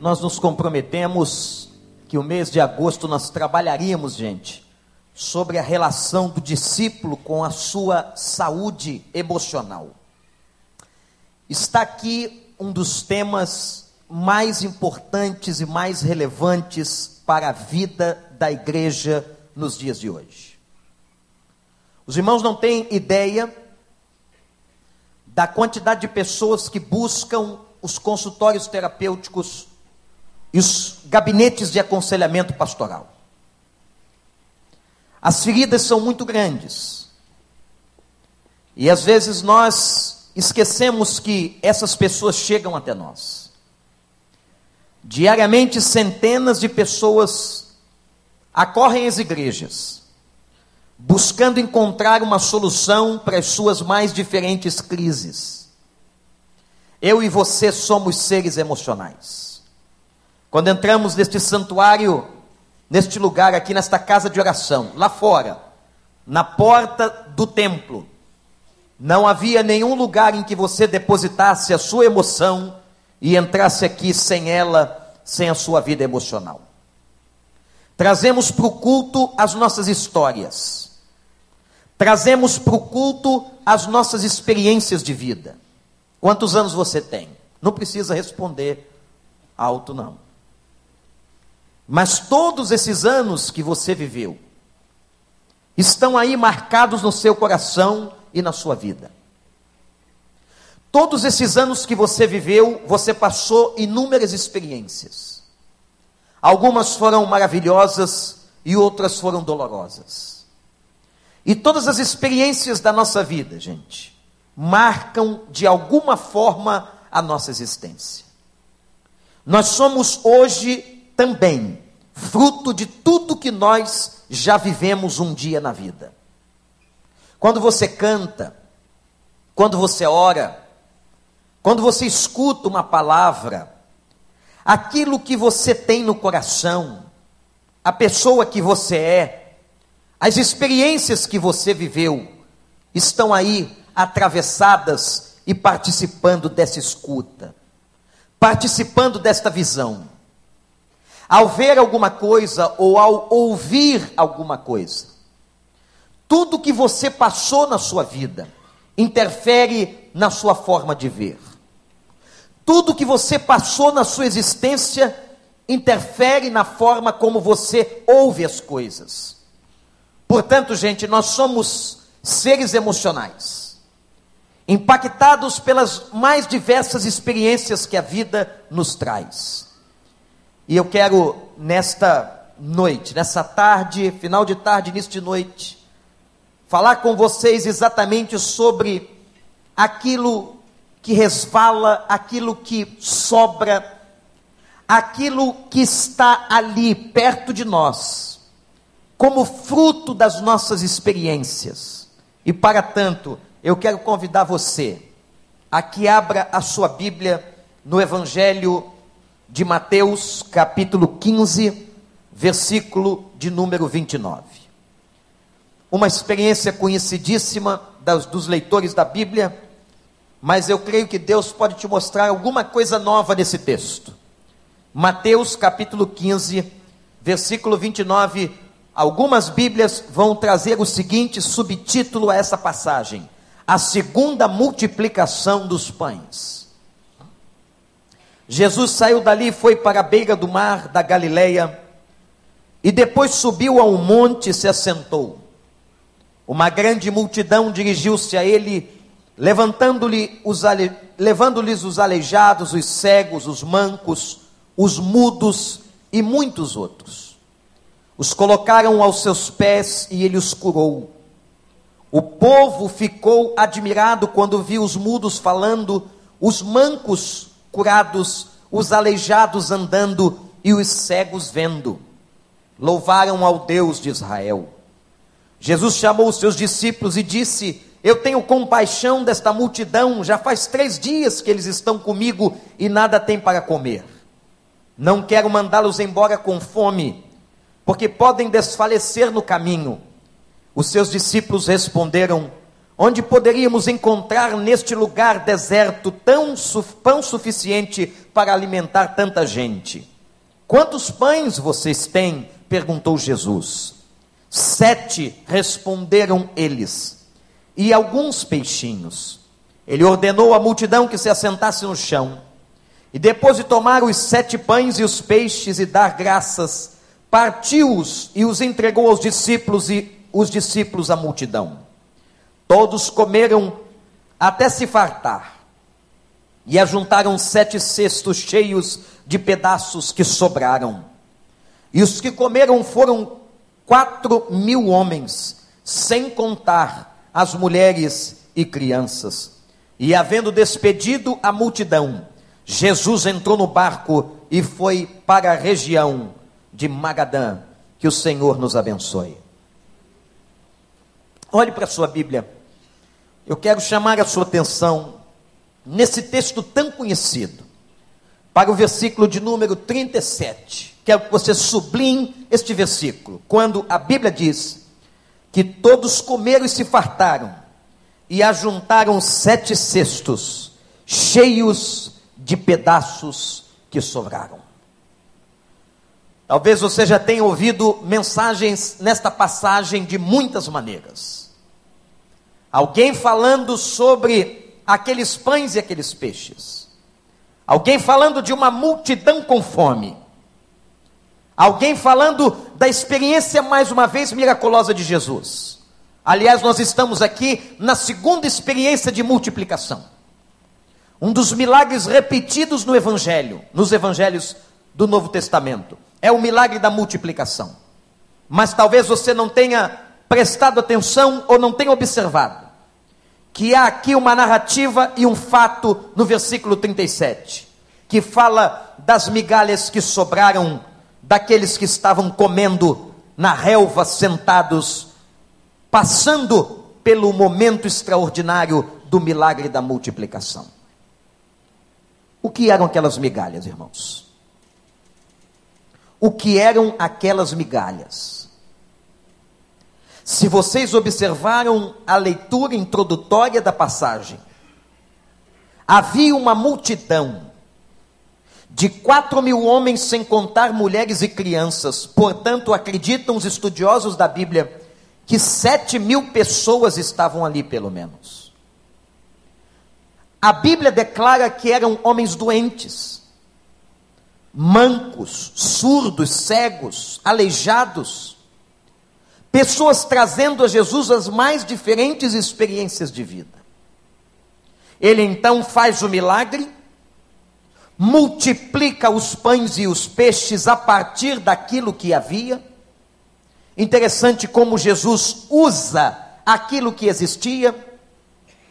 nós nos comprometemos que o mês de agosto nós trabalharíamos, gente, sobre a relação do discípulo com a sua saúde emocional. Está aqui um dos temas mais importantes e mais relevantes para a vida da igreja nos dias de hoje. Os irmãos não têm ideia da quantidade de pessoas que buscam os consultórios terapêuticos e os gabinetes de aconselhamento pastoral. As feridas são muito grandes. E às vezes nós esquecemos que essas pessoas chegam até nós. Diariamente, centenas de pessoas acorrem às igrejas, buscando encontrar uma solução para as suas mais diferentes crises. Eu e você somos seres emocionais. Quando entramos neste santuário, neste lugar aqui, nesta casa de oração, lá fora, na porta do templo, não havia nenhum lugar em que você depositasse a sua emoção e entrasse aqui sem ela, sem a sua vida emocional. Trazemos para o culto as nossas histórias, trazemos para o culto as nossas experiências de vida. Quantos anos você tem? Não precisa responder alto, não. Mas todos esses anos que você viveu estão aí marcados no seu coração e na sua vida. Todos esses anos que você viveu, você passou inúmeras experiências. Algumas foram maravilhosas e outras foram dolorosas. E todas as experiências da nossa vida, gente, marcam de alguma forma a nossa existência. Nós somos hoje também fruto de tudo que nós já vivemos um dia na vida. Quando você canta, quando você ora, quando você escuta uma palavra, aquilo que você tem no coração, a pessoa que você é, as experiências que você viveu, estão aí atravessadas e participando dessa escuta, participando desta visão. Ao ver alguma coisa ou ao ouvir alguma coisa, tudo que você passou na sua vida interfere na sua forma de ver. Tudo que você passou na sua existência interfere na forma como você ouve as coisas. Portanto, gente, nós somos seres emocionais impactados pelas mais diversas experiências que a vida nos traz. E eu quero, nesta noite, nessa tarde, final de tarde, início de noite, falar com vocês exatamente sobre aquilo que resvala, aquilo que sobra, aquilo que está ali perto de nós, como fruto das nossas experiências. E para tanto, eu quero convidar você a que abra a sua Bíblia no Evangelho de Mateus, capítulo 15, versículo de número 29. Uma experiência conhecidíssima das, dos leitores da Bíblia, mas eu creio que Deus pode te mostrar alguma coisa nova nesse texto. Mateus, capítulo 15, versículo 29. Algumas Bíblias vão trazer o seguinte subtítulo a essa passagem a segunda multiplicação dos pães. Jesus saiu dali e foi para a beira do mar da Galileia, e depois subiu a um monte e se assentou. Uma grande multidão dirigiu-se a ele, levantando-lhe os levando-lhes os aleijados, os cegos, os mancos, os mudos e muitos outros. Os colocaram aos seus pés e ele os curou. O povo ficou admirado quando viu os mudos falando, os mancos curados, os aleijados andando e os cegos vendo. Louvaram ao Deus de Israel. Jesus chamou os seus discípulos e disse: Eu tenho compaixão desta multidão, já faz três dias que eles estão comigo e nada têm para comer. Não quero mandá-los embora com fome, porque podem desfalecer no caminho. Os seus discípulos responderam: onde poderíamos encontrar neste lugar deserto tão pão suficiente para alimentar tanta gente? Quantos pães vocês têm? perguntou Jesus. Sete responderam eles, e alguns peixinhos. Ele ordenou à multidão que se assentasse no chão. E depois de tomar os sete pães e os peixes e dar graças, partiu-os e os entregou aos discípulos e os discípulos à multidão. Todos comeram até se fartar e ajuntaram sete cestos cheios de pedaços que sobraram. E os que comeram foram quatro mil homens, sem contar as mulheres e crianças. E havendo despedido a multidão, Jesus entrou no barco e foi para a região de Magadã. Que o Senhor nos abençoe. Olhe para a sua Bíblia. Eu quero chamar a sua atenção nesse texto tão conhecido para o versículo de número 37. Quero que você sublinhe este versículo, quando a Bíblia diz que todos comeram e se fartaram, e ajuntaram sete cestos, cheios de pedaços que sobraram. Talvez você já tenha ouvido mensagens nesta passagem de muitas maneiras. Alguém falando sobre aqueles pães e aqueles peixes Alguém falando de uma multidão com fome. Alguém falando da experiência, mais uma vez, miraculosa de Jesus. Aliás, nós estamos aqui na segunda experiência de multiplicação. Um dos milagres repetidos no Evangelho, nos Evangelhos do Novo Testamento, é o milagre da multiplicação. Mas talvez você não tenha prestado atenção ou não tenha observado que há aqui uma narrativa e um fato no versículo 37, que fala das migalhas que sobraram daqueles que estavam comendo na relva sentados, passando pelo momento extraordinário do milagre da multiplicação. O que eram aquelas migalhas, irmãos? O que eram aquelas migalhas? Se vocês observaram a leitura introdutória da passagem, havia uma multidão de quatro mil homens, sem contar mulheres e crianças. Portanto, acreditam os estudiosos da Bíblia que sete mil pessoas estavam ali, pelo menos. A Bíblia declara que eram homens doentes, mancos, surdos, cegos, aleijados Pessoas trazendo a Jesus as mais diferentes experiências de vida. Ele então faz o milagre, multiplica os pães e os peixes a partir daquilo que havia. Interessante como Jesus usa aquilo que existia,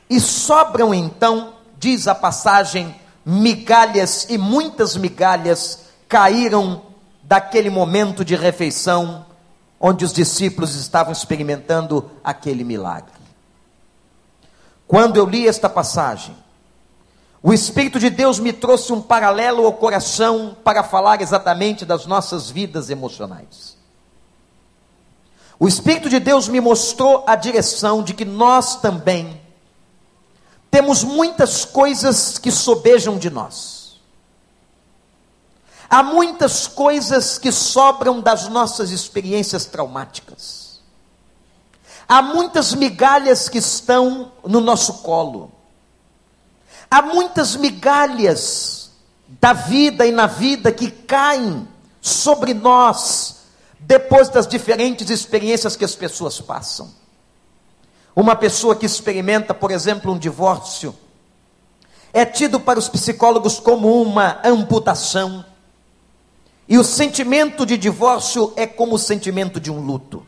e sobram então, diz a passagem, migalhas, e muitas migalhas caíram daquele momento de refeição onde os discípulos estavam experimentando aquele milagre. Quando eu li esta passagem, o Espírito de Deus me trouxe um paralelo ao coração para falar exatamente das nossas vidas emocionais. O Espírito de Deus me mostrou a direção de que nós também temos muitas coisas que sobejam de nós. Há muitas coisas que sobram das nossas experiências traumáticas. Há muitas migalhas que estão no nosso colo. Há muitas migalhas da vida e na vida que caem sobre nós depois das diferentes experiências que as pessoas passam. Uma pessoa que experimenta, por exemplo, um divórcio, é tido para os psicólogos como uma amputação e o sentimento de divórcio é como o sentimento de um luto.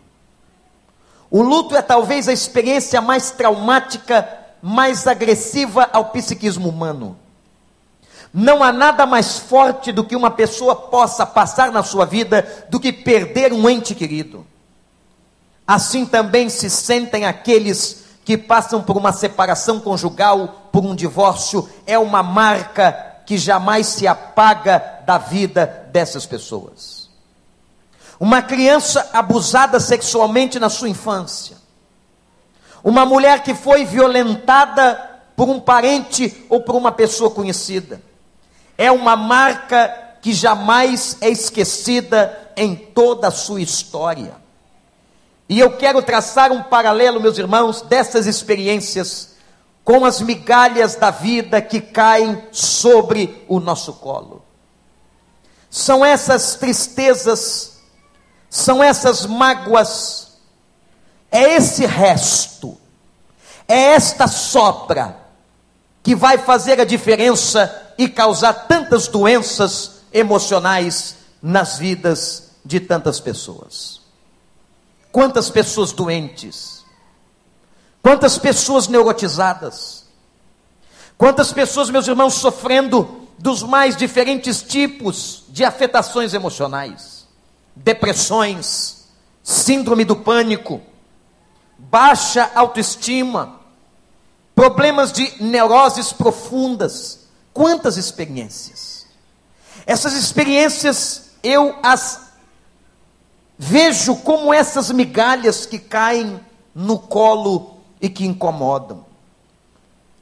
O luto é talvez a experiência mais traumática, mais agressiva ao psiquismo humano. Não há nada mais forte do que uma pessoa possa passar na sua vida do que perder um ente querido. Assim também se sentem aqueles que passam por uma separação conjugal, por um divórcio, é uma marca que jamais se apaga da vida dessas pessoas. Uma criança abusada sexualmente na sua infância. Uma mulher que foi violentada por um parente ou por uma pessoa conhecida. É uma marca que jamais é esquecida em toda a sua história. E eu quero traçar um paralelo, meus irmãos, dessas experiências com as migalhas da vida que caem sobre o nosso colo. São essas tristezas, são essas mágoas, é esse resto, é esta sobra que vai fazer a diferença e causar tantas doenças emocionais nas vidas de tantas pessoas. Quantas pessoas doentes, quantas pessoas neurotizadas, quantas pessoas, meus irmãos, sofrendo dos mais diferentes tipos de afetações emocionais, depressões, síndrome do pânico, baixa autoestima, problemas de neuroses profundas. Quantas experiências! Essas experiências eu as vejo como essas migalhas que caem no colo e que incomodam.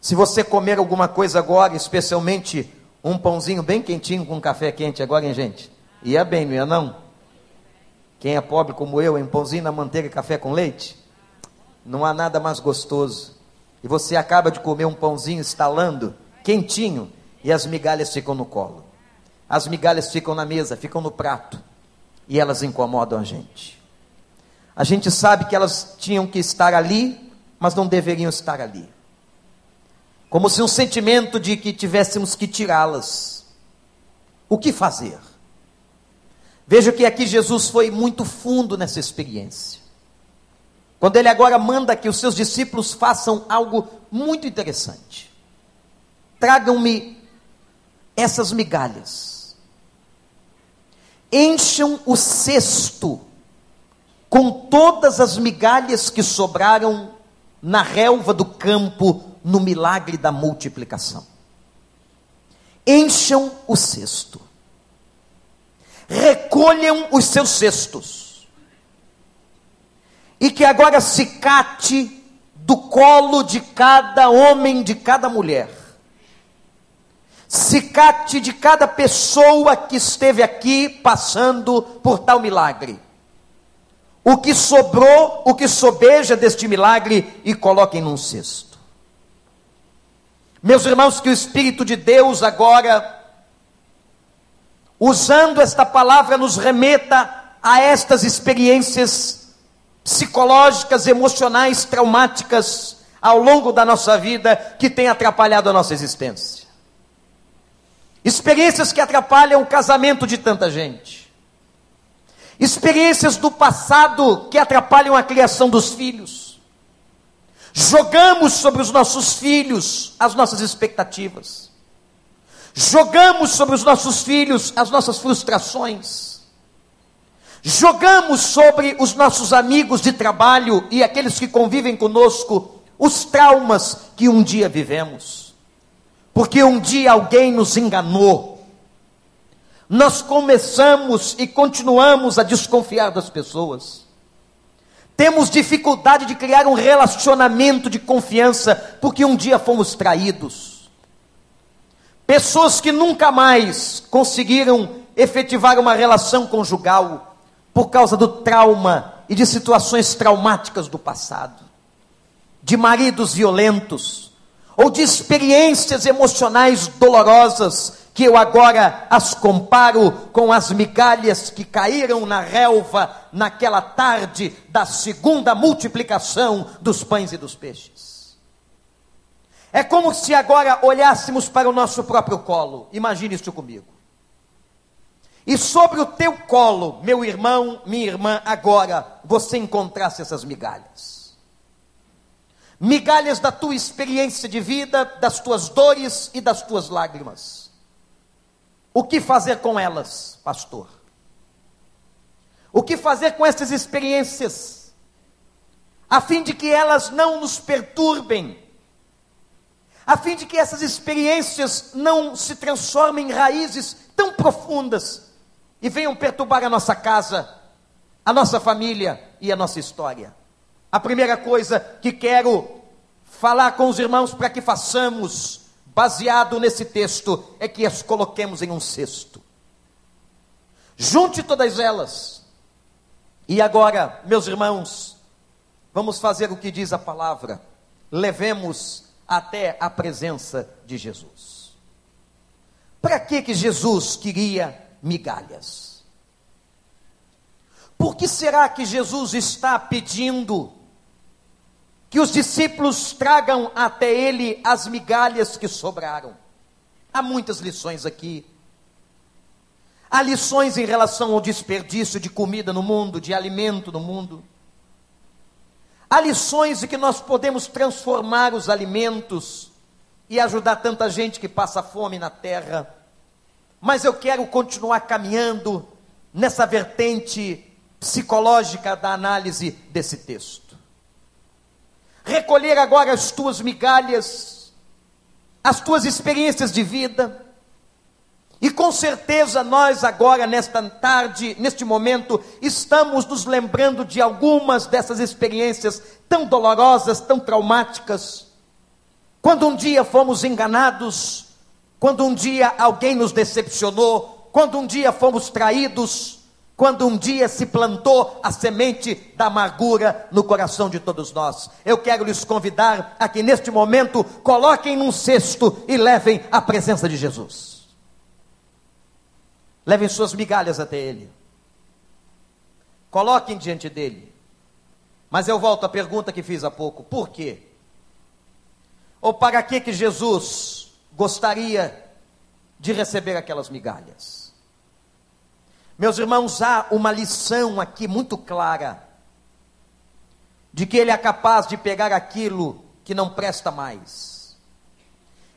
Se você comer alguma coisa agora, especialmente um pãozinho bem quentinho com café quente agora, hein, gente? Ia bem, não ia não? Quem é pobre como eu, em pãozinho na manteiga e café com leite? Não há nada mais gostoso e você acaba de comer um pãozinho estalando, quentinho, e as migalhas ficam no colo. As migalhas ficam na mesa, ficam no prato, e elas incomodam a gente. A gente sabe que elas tinham que estar ali, mas não deveriam estar ali. Como se um sentimento de que tivéssemos que tirá-las. O que fazer? Veja que aqui Jesus foi muito fundo nessa experiência. Quando ele agora manda que os seus discípulos façam algo muito interessante. Tragam-me essas migalhas. Encham o cesto com todas as migalhas que sobraram na relva do campo no milagre da multiplicação. Encham o cesto. Recolham os seus cestos e que agora se cate do colo de cada homem, de cada mulher. Se cate de cada pessoa que esteve aqui passando por tal milagre. O que sobrou, o que sobeja deste milagre e coloquem num cesto. Meus irmãos, que o Espírito de Deus agora, usando esta palavra, nos remeta a estas experiências psicológicas, emocionais, traumáticas ao longo da nossa vida que têm atrapalhado a nossa existência. Experiências que atrapalham o casamento de tanta gente. Experiências do passado que atrapalham a criação dos filhos. Jogamos sobre os nossos filhos as nossas expectativas. Jogamos sobre os nossos filhos as nossas frustrações Jogamos sobre os nossos amigos de trabalho e aqueles que convivem conosco os traumas que um dia vivemos. Porque um dia alguém nos enganou. Nós começamos e continuamos a desconfiar das pessoas. Temos dificuldade de criar um relacionamento de confiança porque um dia fomos traídos. Pessoas que nunca mais conseguiram efetivar uma relação conjugal por causa do trauma e de situações traumáticas do passado, de maridos violentos, ou de experiências emocionais dolorosas, que eu agora as comparo com as migalhas que caíram na relva naquela tarde da segunda multiplicação dos pães e dos peixes. É como se agora olhássemos para o nosso próprio colo, imagine isso comigo. E sobre o teu colo, meu irmão, minha irmã, agora você encontrasse essas migalhas. Migalhas da tua experiência de vida, das tuas dores e das tuas lágrimas. O que fazer com elas, pastor? O que fazer com essas experiências? A fim de que elas não nos perturbem, a fim de que essas experiências não se transformem em raízes tão profundas e venham perturbar a nossa casa, a nossa família e a nossa história. A primeira coisa que quero falar com os irmãos para que façamos, baseado nesse texto, é que as coloquemos em um cesto. Junte todas elas. E agora, meus irmãos, vamos fazer o que diz a palavra. Levemos até a presença de Jesus. Para que que Jesus queria migalhas? Por que será que Jesus está pedindo que os discípulos tragam até ele as migalhas que sobraram? Há muitas lições aqui. Há lições em relação ao desperdício de comida no mundo, de alimento no mundo. Há lições de que nós podemos transformar os alimentos e ajudar tanta gente que passa fome na terra. Mas eu quero continuar caminhando nessa vertente psicológica da análise desse texto. Recolher agora as tuas migalhas, as tuas experiências de vida, e com certeza nós agora, nesta tarde, neste momento, estamos nos lembrando de algumas dessas experiências tão dolorosas, tão traumáticas. Quando um dia fomos enganados, quando um dia alguém nos decepcionou, quando um dia fomos traídos, quando um dia se plantou a semente da amargura no coração de todos nós. Eu quero lhes convidar a que neste momento coloquem num cesto e levem à presença de Jesus. Levem suas migalhas até Ele. Coloquem diante dele. Mas eu volto à pergunta que fiz há pouco: por quê? Ou para que que Jesus gostaria de receber aquelas migalhas? Meus irmãos, há uma lição aqui muito clara de que ele é capaz de pegar aquilo que não presta mais.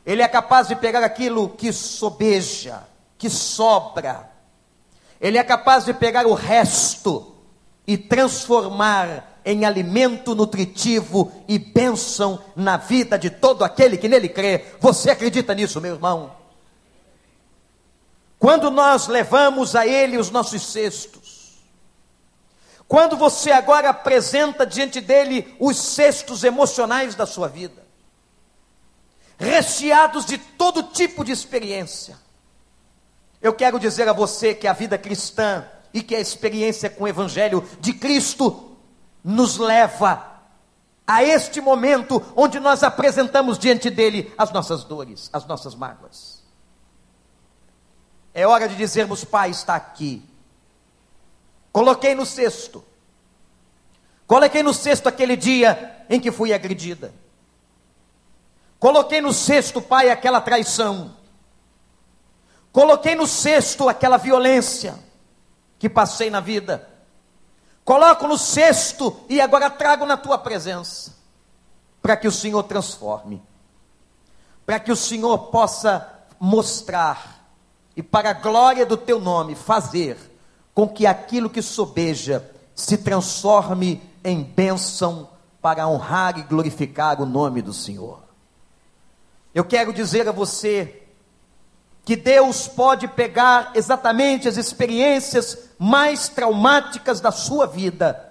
Ele é capaz de pegar aquilo que sobeja, que sobra. Ele é capaz de pegar o resto e transformar em alimento nutritivo e bênção na vida de todo aquele que nele crê. Você acredita nisso, meu irmão? Quando nós levamos a ele os nossos cestos, quando você agora apresenta diante dele os cestos emocionais da sua vida, recheados de todo tipo de experiência, eu quero dizer a você que a vida cristã e que a experiência com o Evangelho de Cristo nos leva a este momento onde nós apresentamos diante dele as nossas dores, as nossas mágoas. É hora de dizermos: Pai está aqui. Coloquei no cesto. Coloquei no cesto aquele dia em que fui agredida. Coloquei no cesto, Pai, aquela traição. Coloquei no cesto aquela violência que passei na vida. Coloco no cesto e agora trago na tua presença, para que o Senhor transforme, para que o Senhor possa mostrar e para a glória do teu nome fazer com que aquilo que sobeja se transforme em bênção para honrar e glorificar o nome do Senhor. Eu quero dizer a você que Deus pode pegar exatamente as experiências mais traumáticas da sua vida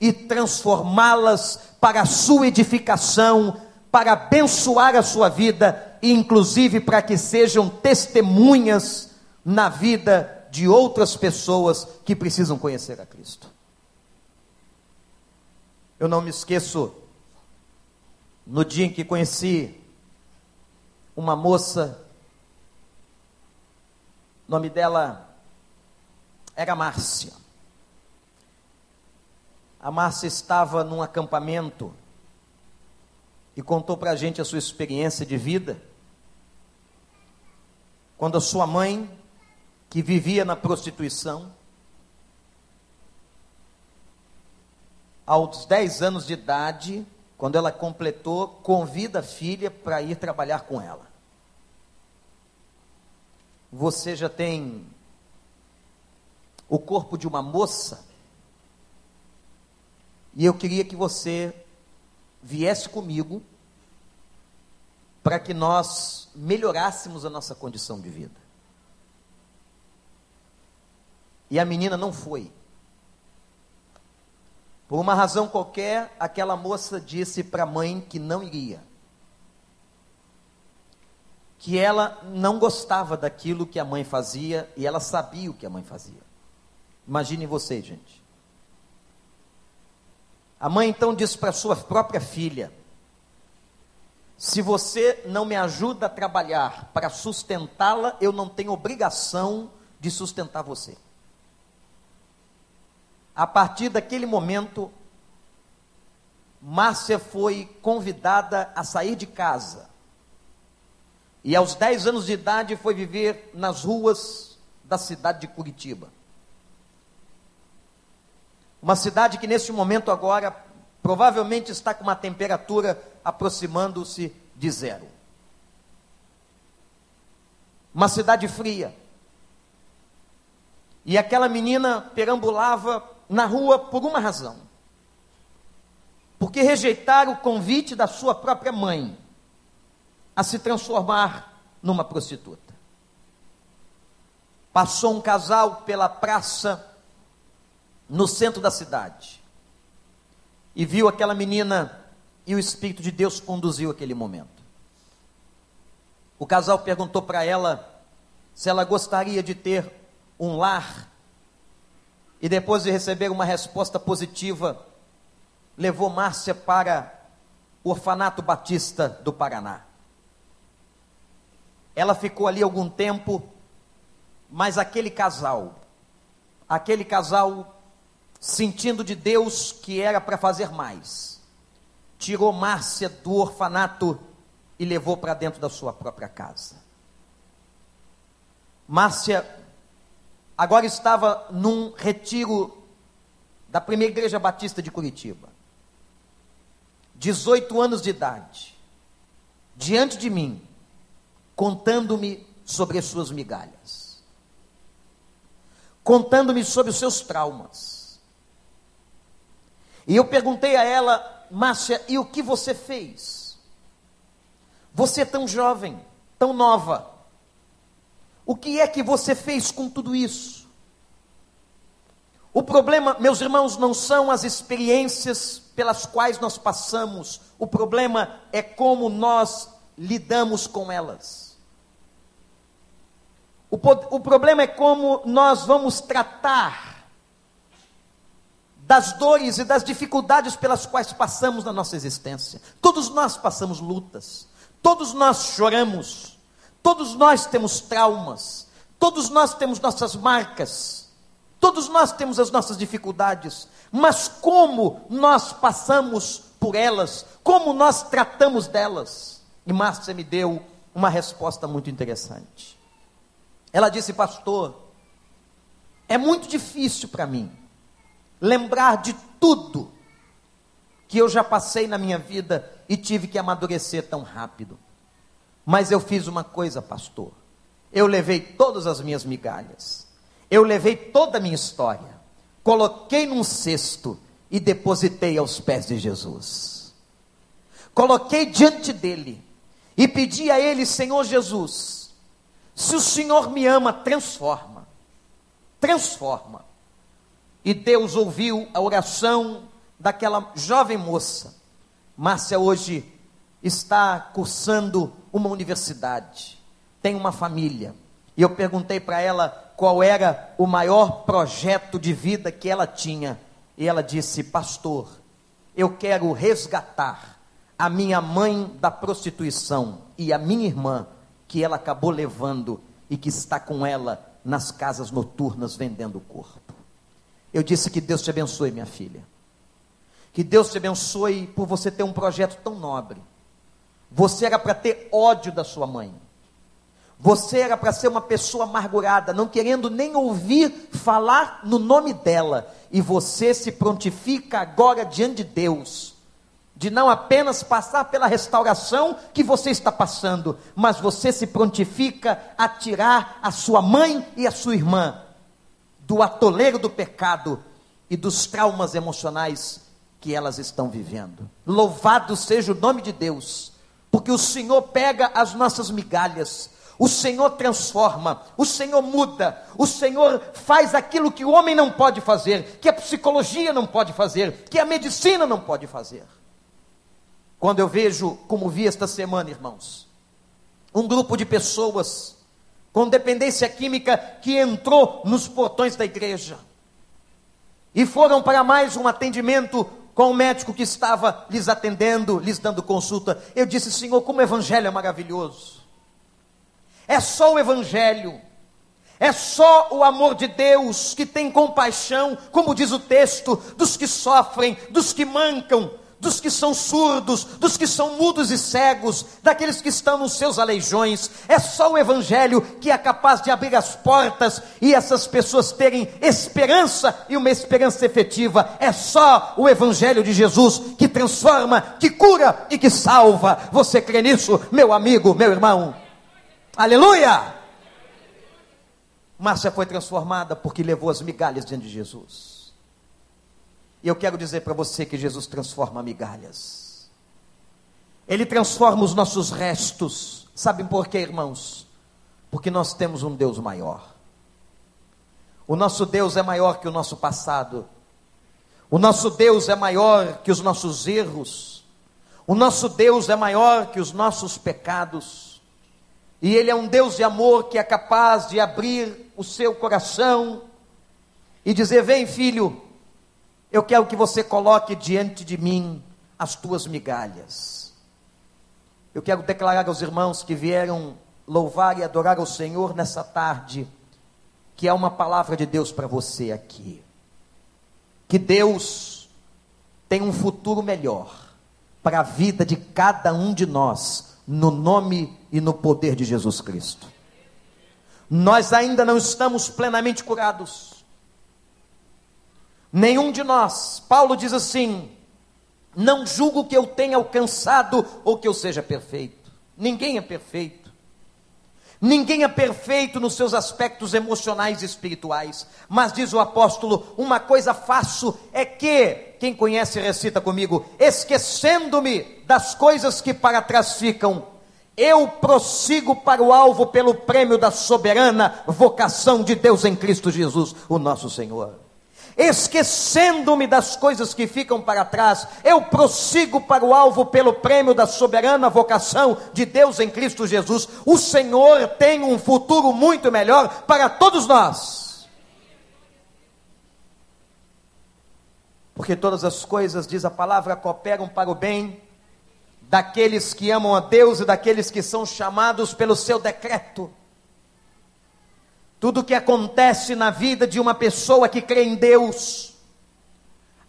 e transformá-las para a sua edificação, para abençoar a sua vida inclusive para que sejam testemunhas na vida de outras pessoas que precisam conhecer a Cristo. Eu não me esqueço no dia em que conheci uma moça o nome dela era Márcia. A Márcia estava num acampamento e contou para a gente a sua experiência de vida. Quando a sua mãe, que vivia na prostituição, aos 10 anos de idade, quando ela completou, convida a filha para ir trabalhar com ela. Você já tem o corpo de uma moça, e eu queria que você viesse comigo para que nós melhorássemos a nossa condição de vida. E a menina não foi. Por uma razão qualquer, aquela moça disse para a mãe que não iria. Que ela não gostava daquilo que a mãe fazia e ela sabia o que a mãe fazia. Imagine você, gente. A mãe então disse para sua própria filha: Se você não me ajuda a trabalhar para sustentá-la, eu não tenho obrigação de sustentar você. A partir daquele momento, Márcia foi convidada a sair de casa. E aos 10 anos de idade foi viver nas ruas da cidade de Curitiba. Uma cidade que neste momento agora provavelmente está com uma temperatura aproximando-se de zero. Uma cidade fria. E aquela menina perambulava na rua por uma razão. Porque rejeitaram o convite da sua própria mãe a se transformar numa prostituta. Passou um casal pela praça no centro da cidade e viu aquela menina e o Espírito de Deus conduziu aquele momento. O casal perguntou para ela se ela gostaria de ter um lar e depois de receber uma resposta positiva, levou Márcia para o Orfanato Batista do Paraná. Ela ficou ali algum tempo, mas aquele casal, aquele casal sentindo de Deus que era para fazer mais, tirou Márcia do orfanato e levou para dentro da sua própria casa. Márcia agora estava num retiro da primeira igreja batista de Curitiba. 18 anos de idade, diante de mim, contando-me sobre as suas migalhas, contando-me sobre os seus traumas. E eu perguntei a ela, Márcia, e o que você fez? Você é tão jovem, tão nova, o que é que você fez com tudo isso? O problema, meus irmãos, não são as experiências pelas quais nós passamos, o problema é como nós lidamos com elas. O, o problema é como nós vamos tratar das dores e das dificuldades pelas quais passamos na nossa existência. Todos nós passamos lutas, todos nós choramos, Todos nós temos traumas, todos nós temos nossas marcas, todos nós temos as nossas dificuldades, mas como nós passamos por elas, como nós tratamos delas? E Márcia me deu uma resposta muito interessante. Ela disse, pastor, é muito difícil para mim lembrar de tudo que eu já passei na minha vida e tive que amadurecer tão rápido. Mas eu fiz uma coisa, pastor. Eu levei todas as minhas migalhas. Eu levei toda a minha história. Coloquei num cesto e depositei aos pés de Jesus. Coloquei diante dele e pedi a ele, Senhor Jesus, se o Senhor me ama, transforma. Transforma. E Deus ouviu a oração daquela jovem moça. Márcia hoje está cursando uma universidade, tem uma família. E eu perguntei para ela qual era o maior projeto de vida que ela tinha. E ela disse: Pastor, eu quero resgatar a minha mãe da prostituição e a minha irmã, que ela acabou levando e que está com ela nas casas noturnas vendendo o corpo. Eu disse que Deus te abençoe, minha filha. Que Deus te abençoe por você ter um projeto tão nobre você era para ter ódio da sua mãe. Você era para ser uma pessoa amargurada, não querendo nem ouvir falar no nome dela. E você se prontifica agora diante de Deus, de não apenas passar pela restauração que você está passando, mas você se prontifica a tirar a sua mãe e a sua irmã do atoleiro do pecado e dos traumas emocionais que elas estão vivendo. Louvado seja o nome de Deus porque o Senhor pega as nossas migalhas, O Senhor transforma, o Senhor muda, o Senhor faz aquilo que o homem não pode fazer, que a psicologia não pode fazer, que a medicina não pode fazer. Quando eu vejo, como vi esta semana, irmãos, um grupo de pessoas com dependência química que entrou nos portões da igreja e foram para mais um atendimento com o médico que estava lhes atendendo, lhes dando consulta. Eu disse, Senhor, como o evangelho é maravilhoso. É só o evangelho. É só o amor de Deus que tem compaixão, como diz o texto, dos que sofrem, dos que mancam, dos que são surdos, dos que são mudos e cegos, daqueles que estão nos seus aleijões. É só o Evangelho que é capaz de abrir as portas e essas pessoas terem esperança e uma esperança efetiva. É só o Evangelho de Jesus que transforma, que cura e que salva. Você crê nisso, meu amigo, meu irmão? Aleluia! Márcia foi transformada porque levou as migalhas diante de Jesus. E eu quero dizer para você que Jesus transforma migalhas. Ele transforma os nossos restos. Sabem por quê, irmãos? Porque nós temos um Deus maior. O nosso Deus é maior que o nosso passado. O nosso Deus é maior que os nossos erros. O nosso Deus é maior que os nossos pecados. E Ele é um Deus de amor que é capaz de abrir o seu coração e dizer: Vem, filho, eu quero que você coloque diante de mim as tuas migalhas. Eu quero declarar aos irmãos que vieram louvar e adorar ao Senhor nessa tarde, que é uma palavra de Deus para você aqui. Que Deus tem um futuro melhor para a vida de cada um de nós, no nome e no poder de Jesus Cristo. Nós ainda não estamos plenamente curados Nenhum de nós. Paulo diz assim: Não julgo que eu tenha alcançado ou que eu seja perfeito. Ninguém é perfeito. Ninguém é perfeito nos seus aspectos emocionais e espirituais. Mas diz o apóstolo: Uma coisa faço é que, quem conhece, recita comigo, esquecendo-me das coisas que para trás ficam, eu prossigo para o alvo pelo prêmio da soberana vocação de Deus em Cristo Jesus, o nosso Senhor esquecendo-me das coisas que ficam para trás, eu prossigo para o alvo pelo prêmio da soberana vocação de Deus em Cristo Jesus. O Senhor tem um futuro muito melhor para todos nós. Porque todas as coisas, diz a palavra, cooperam para o bem daqueles que amam a Deus e daqueles que são chamados pelo seu decreto. Tudo que acontece na vida de uma pessoa que crê em Deus,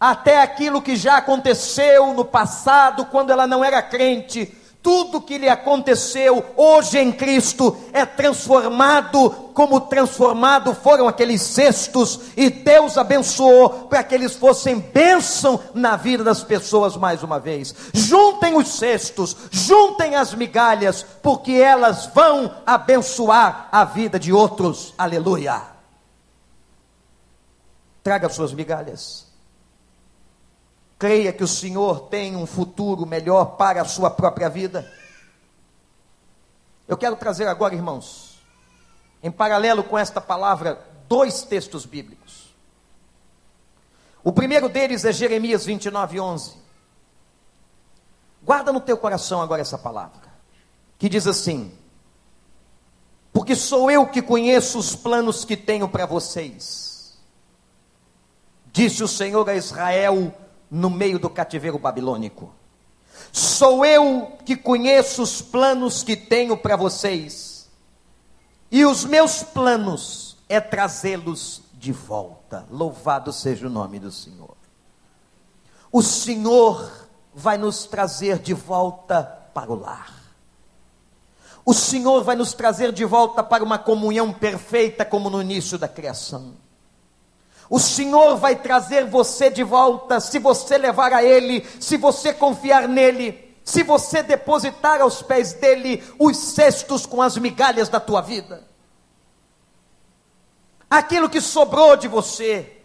até aquilo que já aconteceu no passado, quando ela não era crente, tudo que lhe aconteceu hoje em Cristo é transformado, como transformado foram aqueles cestos, e Deus abençoou para que eles fossem bênção na vida das pessoas mais uma vez. Juntem os cestos, juntem as migalhas, porque elas vão abençoar a vida de outros. Aleluia. Traga suas migalhas. Creia que o Senhor tem um futuro melhor para a sua própria vida. Eu quero trazer agora, irmãos, em paralelo com esta palavra, dois textos bíblicos. O primeiro deles é Jeremias 29, 11. Guarda no teu coração agora essa palavra, que diz assim: Porque sou eu que conheço os planos que tenho para vocês, disse o Senhor a Israel no meio do cativeiro babilônico. Sou eu que conheço os planos que tenho para vocês, e os meus planos é trazê-los de volta. Louvado seja o nome do Senhor. O Senhor vai nos trazer de volta para o lar. O Senhor vai nos trazer de volta para uma comunhão perfeita, como no início da criação. O Senhor vai trazer você de volta se você levar a Ele, se você confiar nele, se você depositar aos pés dele os cestos com as migalhas da tua vida. Aquilo que sobrou de você,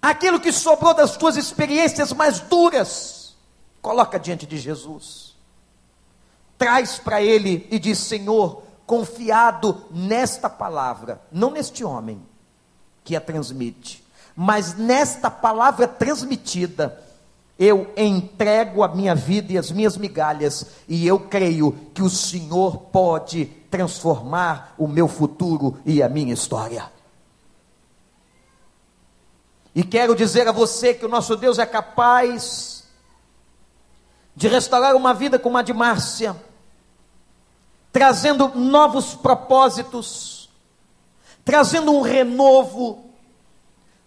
aquilo que sobrou das tuas experiências mais duras, coloca diante de Jesus. Traz para ele e diz: Senhor, confiado nesta palavra, não neste homem que a transmite, mas nesta palavra transmitida, eu entrego a minha vida e as minhas migalhas, e eu creio que o Senhor pode transformar o meu futuro e a minha história. E quero dizer a você que o nosso Deus é capaz de restaurar uma vida como a de Márcia, trazendo novos propósitos, trazendo um renovo,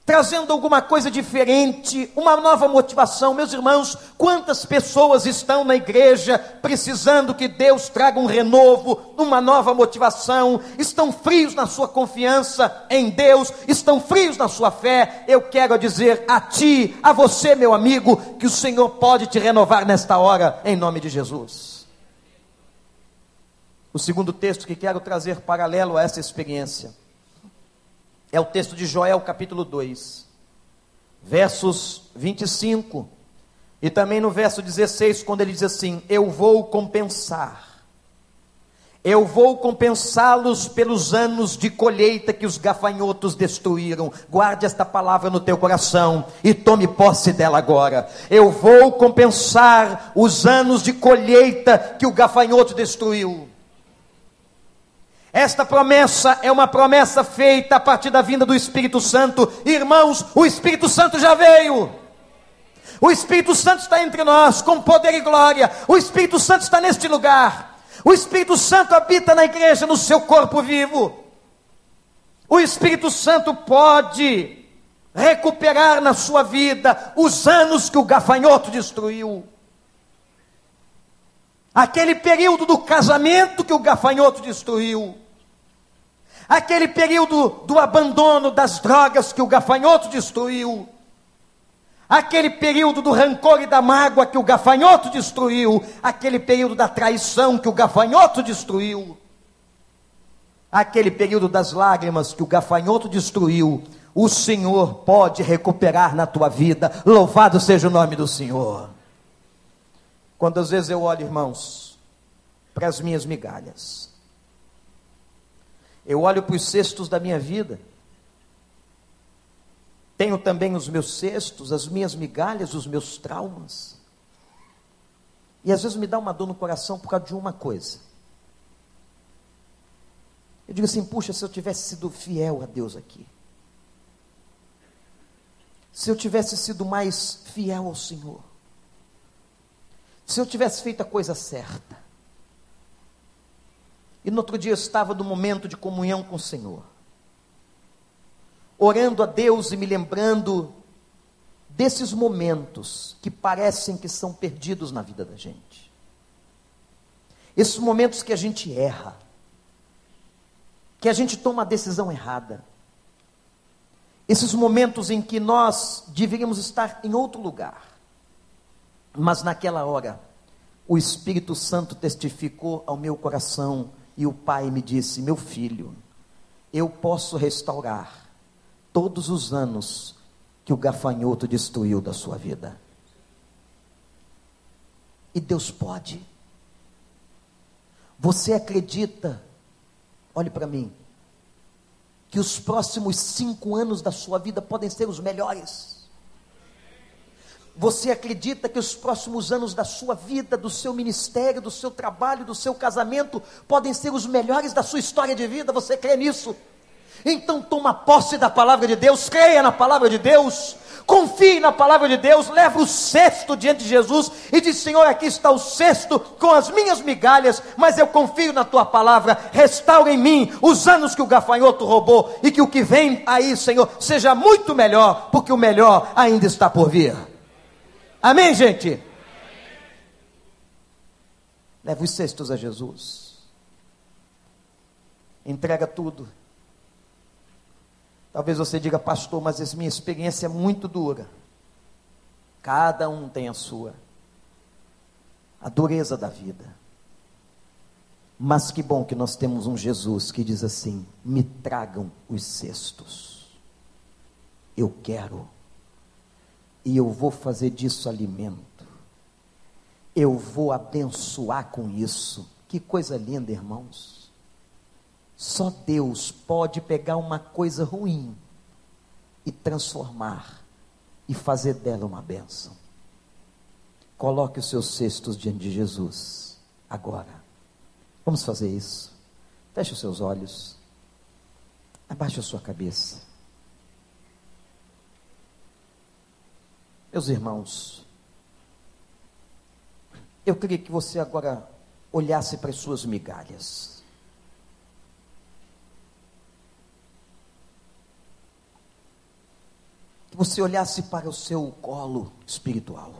trazendo alguma coisa diferente, uma nova motivação. Meus irmãos, quantas pessoas estão na igreja precisando que Deus traga um renovo, uma nova motivação, estão frios na sua confiança em Deus, estão frios na sua fé. Eu quero dizer a ti, a você, meu amigo, que o Senhor pode te renovar nesta hora, em nome de Jesus. O segundo texto que quero trazer paralelo a essa experiência é o texto de Joel, capítulo 2, versos 25, e também no verso 16, quando ele diz assim: Eu vou compensar, eu vou compensá-los pelos anos de colheita que os gafanhotos destruíram. Guarde esta palavra no teu coração e tome posse dela agora. Eu vou compensar os anos de colheita que o gafanhoto destruiu. Esta promessa é uma promessa feita a partir da vinda do Espírito Santo. Irmãos, o Espírito Santo já veio. O Espírito Santo está entre nós com poder e glória. O Espírito Santo está neste lugar. O Espírito Santo habita na igreja, no seu corpo vivo. O Espírito Santo pode recuperar na sua vida os anos que o gafanhoto destruiu. Aquele período do casamento que o gafanhoto destruiu aquele período do abandono das drogas que o gafanhoto destruiu, aquele período do rancor e da mágoa que o gafanhoto destruiu, aquele período da traição que o gafanhoto destruiu, aquele período das lágrimas que o gafanhoto destruiu, o Senhor pode recuperar na tua vida. Louvado seja o nome do Senhor. Quando às vezes eu olho, irmãos, para as minhas migalhas, eu olho para os cestos da minha vida. Tenho também os meus cestos, as minhas migalhas, os meus traumas. E às vezes me dá uma dor no coração por causa de uma coisa. Eu digo assim: puxa, se eu tivesse sido fiel a Deus aqui. Se eu tivesse sido mais fiel ao Senhor. Se eu tivesse feito a coisa certa. E no outro dia eu estava no momento de comunhão com o Senhor, orando a Deus e me lembrando desses momentos que parecem que são perdidos na vida da gente. Esses momentos que a gente erra, que a gente toma a decisão errada. Esses momentos em que nós deveríamos estar em outro lugar, mas naquela hora, o Espírito Santo testificou ao meu coração e o pai me disse: Meu filho, eu posso restaurar todos os anos que o gafanhoto destruiu da sua vida. E Deus pode. Você acredita, olhe para mim, que os próximos cinco anos da sua vida podem ser os melhores? Você acredita que os próximos anos da sua vida, do seu ministério, do seu trabalho, do seu casamento, podem ser os melhores da sua história de vida? Você crê nisso? Então toma posse da palavra de Deus, creia na palavra de Deus, confie na palavra de Deus, leva o cesto diante de Jesus e diz: Senhor, aqui está o cesto com as minhas migalhas, mas eu confio na tua palavra, restaura em mim os anos que o gafanhoto roubou e que o que vem aí, Senhor, seja muito melhor, porque o melhor ainda está por vir. Amém, gente? Leva os cestos a Jesus. Entrega tudo. Talvez você diga, pastor, mas essa minha experiência é muito dura. Cada um tem a sua. A dureza da vida. Mas que bom que nós temos um Jesus que diz assim: me tragam os cestos. Eu quero e eu vou fazer disso alimento. Eu vou abençoar com isso. Que coisa linda, irmãos. Só Deus pode pegar uma coisa ruim e transformar e fazer dela uma bênção. Coloque os seus cestos diante de Jesus agora. Vamos fazer isso. Feche os seus olhos. Abaixe a sua cabeça. Meus irmãos, eu queria que você agora olhasse para as suas migalhas. Que você olhasse para o seu colo espiritual.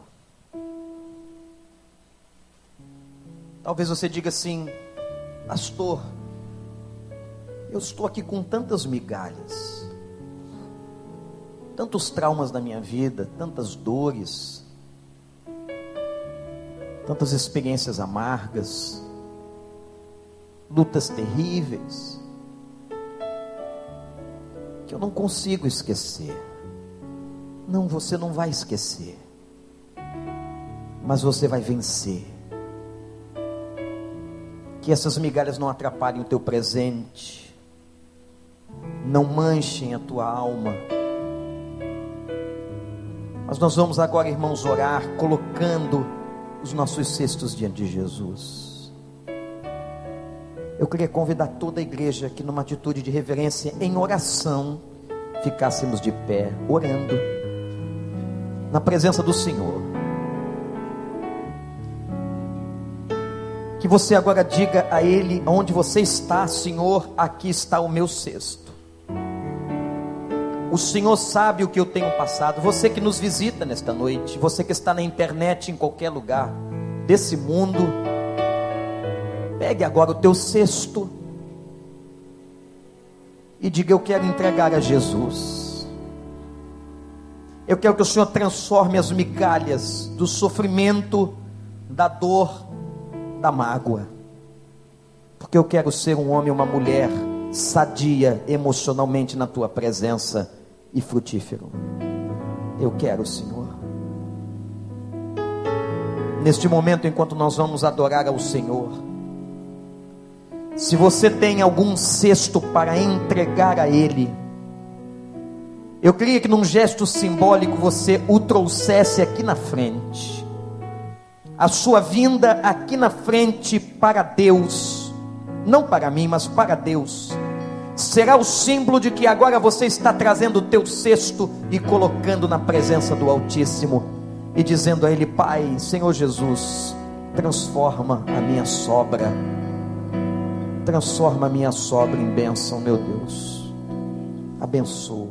Talvez você diga assim, pastor, eu estou aqui com tantas migalhas, tantos traumas na minha vida, tantas dores, tantas experiências amargas, lutas terríveis, que eu não consigo esquecer. Não, você não vai esquecer, mas você vai vencer. Que essas migalhas não atrapalhem o teu presente, não manchem a tua alma. Mas nós vamos agora, irmãos, orar, colocando os nossos cestos diante de Jesus. Eu queria convidar toda a igreja que, numa atitude de reverência, em oração, ficássemos de pé, orando, na presença do Senhor. Que você agora diga a Ele onde você está, Senhor, aqui está o meu cesto. O Senhor sabe o que eu tenho passado. Você que nos visita nesta noite, você que está na internet em qualquer lugar desse mundo, pegue agora o teu cesto e diga: Eu quero entregar a Jesus. Eu quero que o Senhor transforme as migalhas do sofrimento, da dor, da mágoa. Porque eu quero ser um homem, uma mulher sadia emocionalmente na tua presença e frutífero. Eu quero, Senhor. Neste momento, enquanto nós vamos adorar ao Senhor, se você tem algum cesto para entregar a Ele, eu queria que num gesto simbólico você o trouxesse aqui na frente a sua vinda aqui na frente para Deus, não para mim, mas para Deus, será o símbolo de que agora você está trazendo o teu cesto e colocando na presença do Altíssimo e dizendo a Ele: Pai, Senhor Jesus, transforma a minha sobra, transforma a minha sobra em bênção, meu Deus, abençoa.